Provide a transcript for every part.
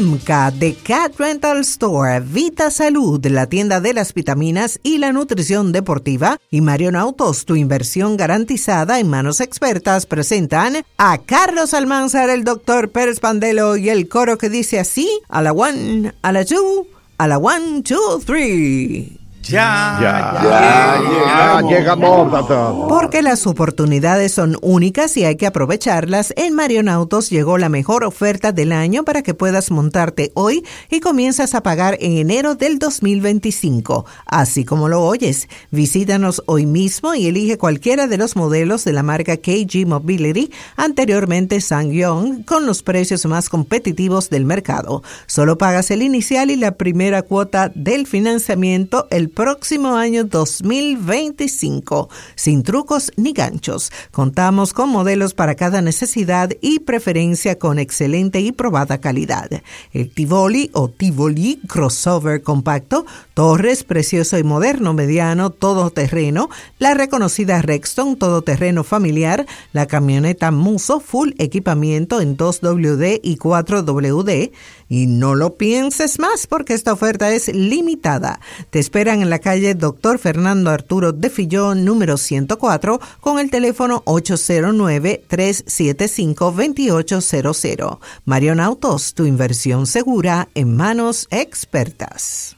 Simca de Cat Rental Store, Vita Salud, la tienda de las vitaminas y la nutrición deportiva, y Marion Autos, tu inversión garantizada en manos expertas, presentan a Carlos Almanzar, el doctor Pérez Pandelo y el coro que dice así: a la one, a la two, a la one, two, three. Ya, ya, ya, llegamos. Porque las oportunidades son únicas y hay que aprovecharlas. En Marion Autos llegó la mejor oferta del año para que puedas montarte hoy y comienzas a pagar en enero del 2025. Así como lo oyes, visítanos hoy mismo y elige cualquiera de los modelos de la marca KG Mobility, anteriormente Sangyong, con los precios más competitivos del mercado. Solo pagas el inicial y la primera cuota del financiamiento el próximo año 2025, sin trucos ni ganchos. Contamos con modelos para cada necesidad y preferencia con excelente y probada calidad. El Tivoli o Tivoli Crossover Compacto, Torres Precioso y Moderno Mediano Todoterreno, la reconocida Rexton Todoterreno Familiar, la camioneta Muso Full Equipamiento en 2WD y 4WD, y no lo pienses más porque esta oferta es limitada. Te esperan en la calle Dr. Fernando Arturo de Fillón, número 104, con el teléfono 809-375-2800. Marion Autos, tu inversión segura en manos expertas.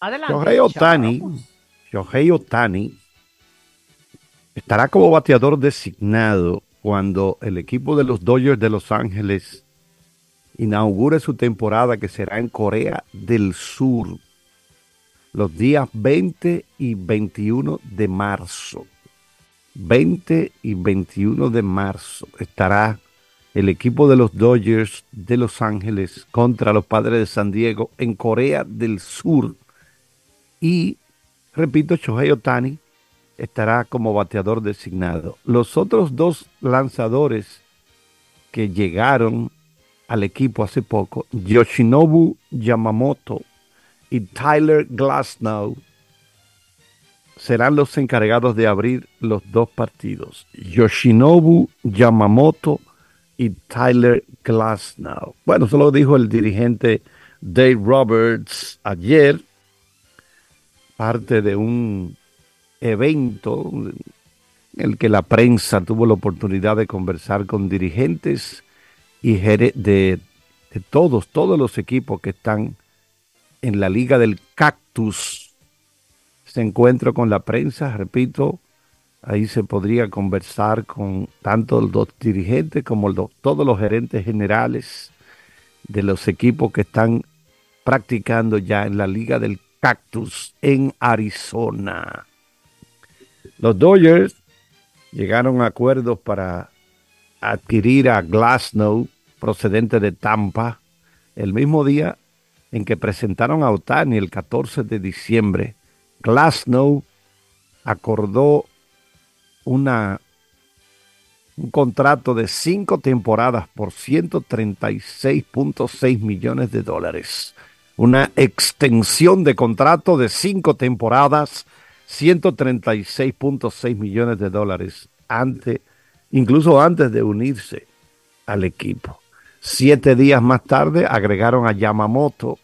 Adelante. Shohei Otani, Shohei Otani estará como bateador designado cuando el equipo de los Dodgers de Los Ángeles inaugure su temporada que será en Corea del Sur los días 20 y 21 de marzo. 20 y 21 de marzo estará el equipo de los Dodgers de Los Ángeles contra los Padres de San Diego en Corea del Sur. Y, repito, Shohei Otani estará como bateador designado. Los otros dos lanzadores que llegaron al equipo hace poco, Yoshinobu Yamamoto y Tyler Glasnow, serán los encargados de abrir los dos partidos. Yoshinobu Yamamoto y Tyler Glasnow. Bueno, eso lo dijo el dirigente Dave Roberts ayer, parte de un evento en el que la prensa tuvo la oportunidad de conversar con dirigentes y de, de todos, todos los equipos que están en la Liga del Cactus. Se encuentro con la prensa, repito, ahí se podría conversar con tanto los dirigentes como todos los gerentes generales de los equipos que están practicando ya en la Liga del Cactus en Arizona. Los Dodgers llegaron a acuerdos para adquirir a Glasnow, procedente de Tampa, el mismo día en que presentaron a Otani el 14 de diciembre. Glasnow acordó una, un contrato de cinco temporadas por 136.6 millones de dólares. Una extensión de contrato de cinco temporadas, 136.6 millones de dólares, antes incluso antes de unirse al equipo. Siete días más tarde agregaron a Yamamoto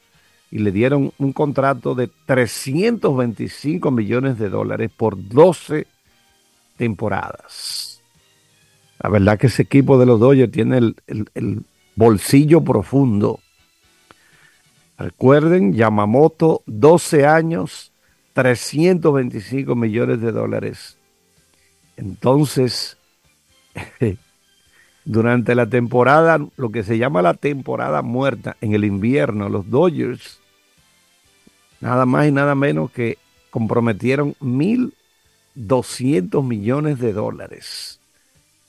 y le dieron un contrato de 325 millones de dólares por 12 temporadas. La verdad que ese equipo de los Dodgers tiene el, el bolsillo profundo. Recuerden, Yamamoto, 12 años, 325 millones de dólares. Entonces, durante la temporada, lo que se llama la temporada muerta en el invierno, los Dodgers, nada más y nada menos que comprometieron 1.200 millones de dólares.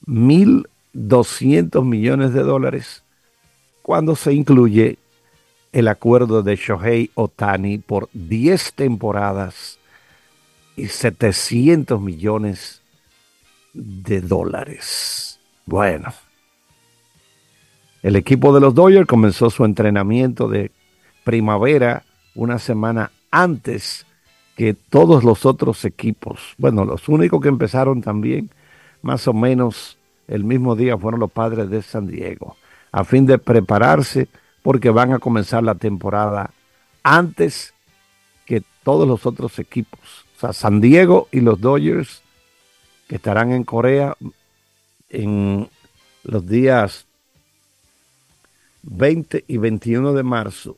1.200 millones de dólares cuando se incluye el acuerdo de Shohei Otani por 10 temporadas y 700 millones de dólares. Bueno, el equipo de los Dodgers comenzó su entrenamiento de primavera una semana antes que todos los otros equipos. Bueno, los únicos que empezaron también más o menos el mismo día fueron los padres de San Diego, a fin de prepararse porque van a comenzar la temporada antes que todos los otros equipos. O sea, San Diego y los Dodgers que estarán en Corea en los días 20 y 21 de marzo,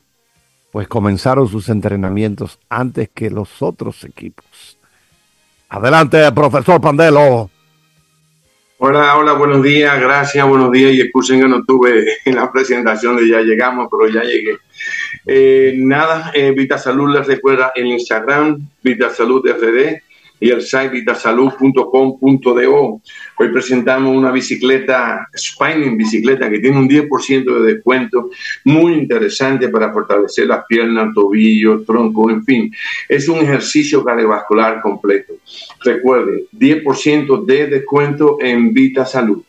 pues comenzaron sus entrenamientos antes que los otros equipos. Adelante, profesor Pandelo. Hola, hola, buenos días, gracias, buenos días y excusen que no tuve en la presentación de ya llegamos, pero ya llegué. Eh, nada, eh, Vita Salud les recuerda el Instagram, Vita Salud FD, y el site vitasalud.com.do. Hoy presentamos una bicicleta, Spinning bicicleta, que tiene un 10% de descuento, muy interesante para fortalecer las piernas, tobillos, tronco, en fin. Es un ejercicio cardiovascular completo. Recuerde, 10% de descuento en Vita Salud.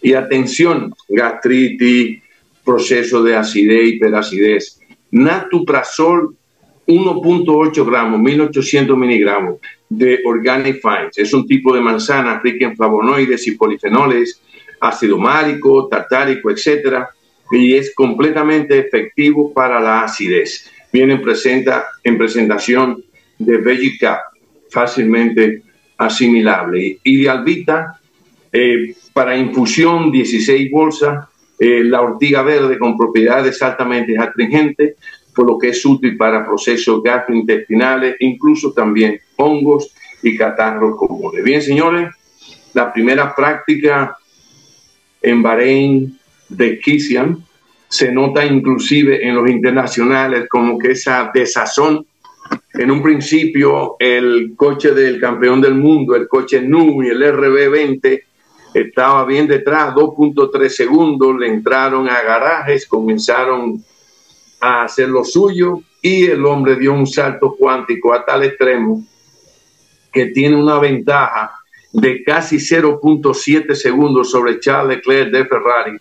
Y atención, gastritis, proceso de acidez, hiperacidez. Natuprazol 1.8 gramos, 1800 miligramos de Organic Fines. Es un tipo de manzana rica en flavonoides y polifenoles, ácido málico, tartárico, etc. Y es completamente efectivo para la acidez. Viene en, presenta, en presentación de Veggie fácilmente asimilable. Ideal Vita, eh, para infusión, 16 bolsas. Eh, la ortiga verde con propiedades altamente astringentes, por lo que es útil para procesos gastrointestinales, incluso también hongos y catarros comunes. Bien, señores, la primera práctica en Bahrein de Kisian se nota inclusive en los internacionales como que esa desazón. En un principio, el coche del campeón del mundo, el coche NU y el RB20, estaba bien detrás, 2.3 segundos, le entraron a garajes, comenzaron a hacer lo suyo y el hombre dio un salto cuántico a tal extremo que tiene una ventaja de casi 0.7 segundos sobre Charles Leclerc de Ferrari.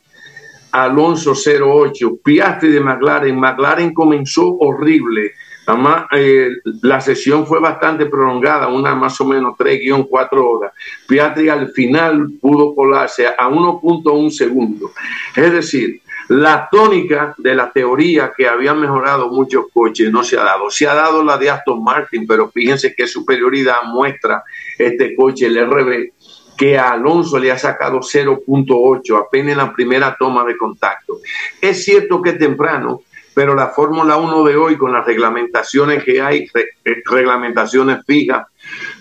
Alonso 08, Piastri de McLaren. McLaren comenzó horrible. Además, eh, la sesión fue bastante prolongada, una más o menos 3-4 horas. Piastri al final pudo colarse a 1.1 segundo. Es decir, la tónica de la teoría que habían mejorado muchos coches no se ha dado. Se ha dado la de Aston Martin, pero fíjense qué superioridad muestra este coche, el RB, que a Alonso le ha sacado 0.8 apenas en la primera toma de contacto. Es cierto que es temprano, pero la Fórmula 1 de hoy, con las reglamentaciones que hay, reglamentaciones fijas,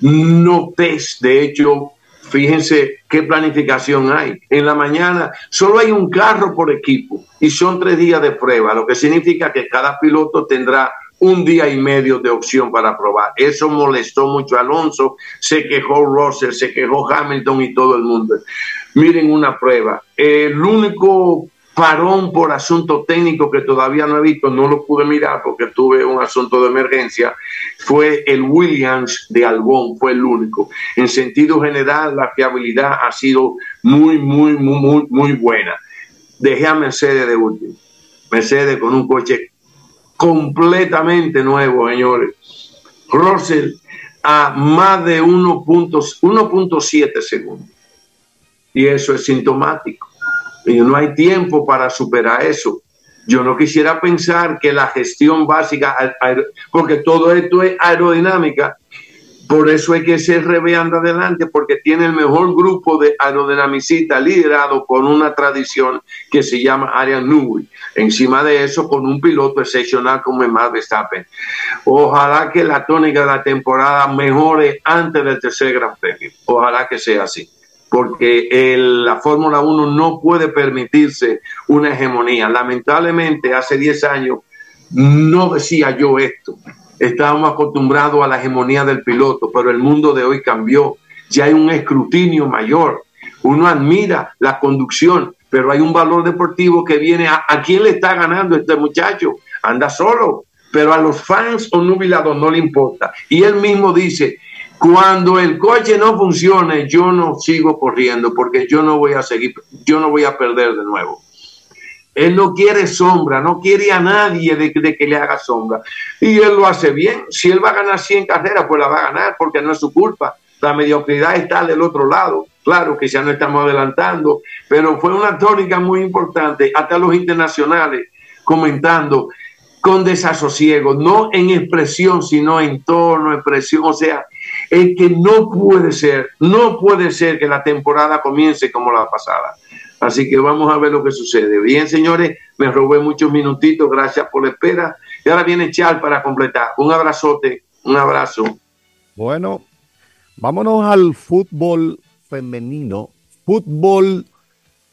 no es, de hecho, Fíjense qué planificación hay. En la mañana solo hay un carro por equipo y son tres días de prueba, lo que significa que cada piloto tendrá un día y medio de opción para probar. Eso molestó mucho a Alonso, se quejó Russell, se quejó Hamilton y todo el mundo. Miren una prueba. El único parón por asunto técnico que todavía no he visto, no lo pude mirar porque tuve un asunto de emergencia, fue el Williams de Albón, fue el único. En sentido general, la fiabilidad ha sido muy, muy, muy, muy, muy buena. Dejé a Mercedes de último. Mercedes con un coche completamente nuevo, señores. Russell a más de 1.7 segundos. Y eso es sintomático y no hay tiempo para superar eso. Yo no quisiera pensar que la gestión básica, porque todo esto es aerodinámica, por eso hay que ser reveando adelante, porque tiene el mejor grupo de aerodinamicistas liderado por una tradición que se llama Ariane Newey. Encima de eso, con un piloto excepcional como el Max Verstappen. Ojalá que la tónica de la temporada mejore antes del tercer Gran Premio. Ojalá que sea así porque la Fórmula 1 no puede permitirse una hegemonía. Lamentablemente, hace 10 años no decía yo esto. Estábamos acostumbrados a la hegemonía del piloto, pero el mundo de hoy cambió. Ya hay un escrutinio mayor. Uno admira la conducción, pero hay un valor deportivo que viene a, a quién le está ganando este muchacho. Anda solo, pero a los fans o nubilados no le importa. Y él mismo dice, cuando el coche no funcione, yo no sigo corriendo porque yo no voy a seguir, yo no voy a perder de nuevo. Él no quiere sombra, no quiere a nadie de, que le haga sombra. Y él lo hace bien. Si él va a ganar 100 carreras, pues la va a ganar porque no es su culpa. La mediocridad está del otro lado. Claro que ya no estamos adelantando, pero fue una tónica muy importante. Hasta los internacionales comentando con desasosiego, no en expresión, sino en tono, expresión. O sea, es que no puede ser, no puede ser que la temporada comience como la pasada. Así que vamos a ver lo que sucede. Bien, señores, me robé muchos minutitos, gracias por la espera. Y ahora viene Chal para completar. Un abrazote, un abrazo. Bueno, vámonos al fútbol femenino. Fútbol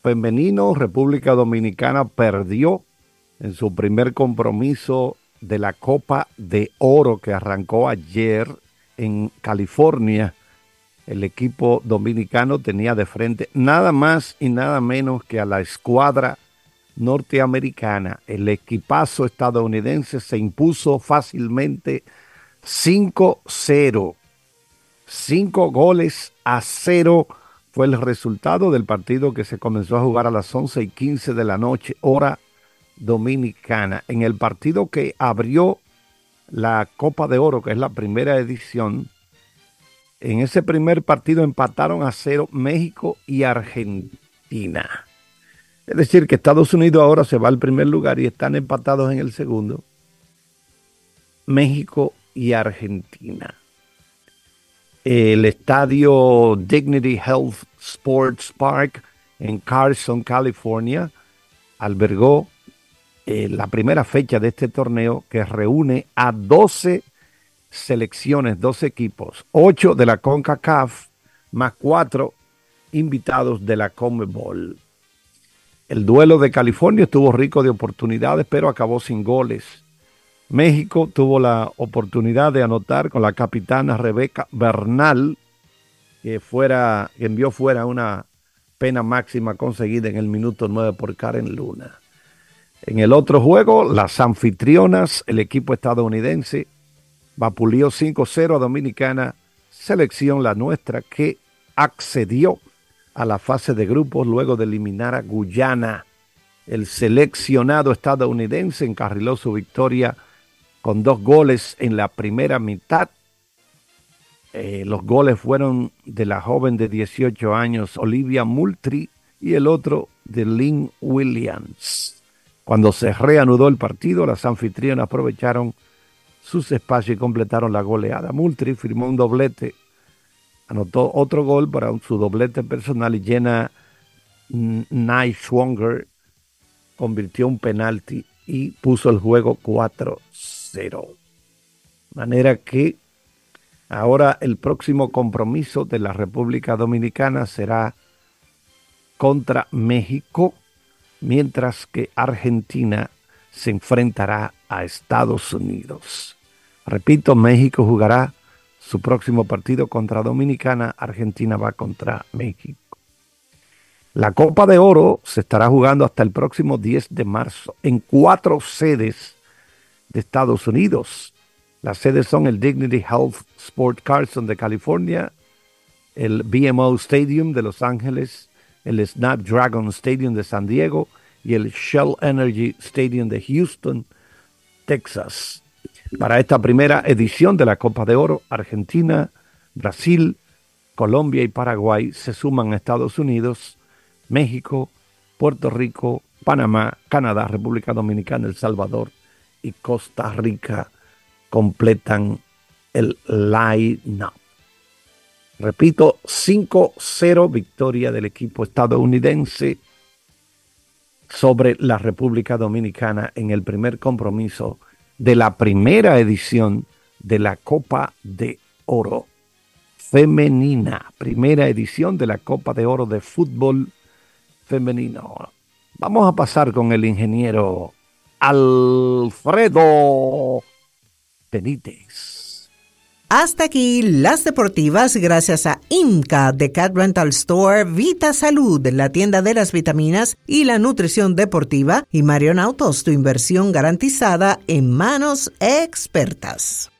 femenino, República Dominicana perdió en su primer compromiso de la Copa de Oro que arrancó ayer en California. El equipo dominicano tenía de frente nada más y nada menos que a la escuadra norteamericana. El equipazo estadounidense se impuso fácilmente 5-0. Cinco goles a cero fue el resultado del partido que se comenzó a jugar a las 11 y 15 de la noche, hora dominicana. En el partido que abrió la Copa de Oro, que es la primera edición, en ese primer partido empataron a cero México y Argentina. Es decir, que Estados Unidos ahora se va al primer lugar y están empatados en el segundo. México y Argentina. El estadio Dignity Health Sports Park en Carson, California, albergó eh, la primera fecha de este torneo que reúne a 12 selecciones, 12 equipos, 8 de la CONCACAF más 4 invitados de la CONMEBOL. El duelo de California estuvo rico de oportunidades, pero acabó sin goles. México tuvo la oportunidad de anotar con la capitana Rebeca Bernal, que, fuera, que envió fuera una pena máxima conseguida en el minuto 9 por Karen Luna. En el otro juego, las anfitrionas, el equipo estadounidense, vapuleó 5-0 a Dominicana, selección la nuestra que accedió a la fase de grupos luego de eliminar a Guyana. El seleccionado estadounidense encarriló su victoria con dos goles en la primera mitad. Eh, los goles fueron de la joven de 18 años Olivia Moultrie y el otro de Lynn Williams. Cuando se reanudó el partido, las anfitrionas aprovecharon sus espacios y completaron la goleada. Moultrie firmó un doblete anotó otro gol para su doblete personal y llena Schwanger convirtió un penalti y puso el juego 4-0. Manera que ahora el próximo compromiso de la República Dominicana será contra México, mientras que Argentina se enfrentará a Estados Unidos. Repito, México jugará su próximo partido contra Dominicana, Argentina va contra México. La Copa de Oro se estará jugando hasta el próximo 10 de marzo en cuatro sedes de Estados Unidos. Las sedes son el Dignity Health Sport Carson de California, el BMO Stadium de Los Ángeles, el Snapdragon Stadium de San Diego y el Shell Energy Stadium de Houston, Texas. Para esta primera edición de la Copa de Oro, Argentina, Brasil, Colombia y Paraguay se suman a Estados Unidos, México, Puerto Rico, Panamá, Canadá, República Dominicana, El Salvador y Costa Rica completan el line-up. Repito, 5-0 victoria del equipo estadounidense sobre la República Dominicana en el primer compromiso de la primera edición de la Copa de Oro femenina, primera edición de la Copa de Oro de fútbol femenino. Vamos a pasar con el ingeniero Alfredo Benítez. Hasta aquí las deportivas gracias a IMCA de Cat Rental Store, Vita Salud, la tienda de las vitaminas y la nutrición deportiva y Marion Autos, tu inversión garantizada en manos expertas.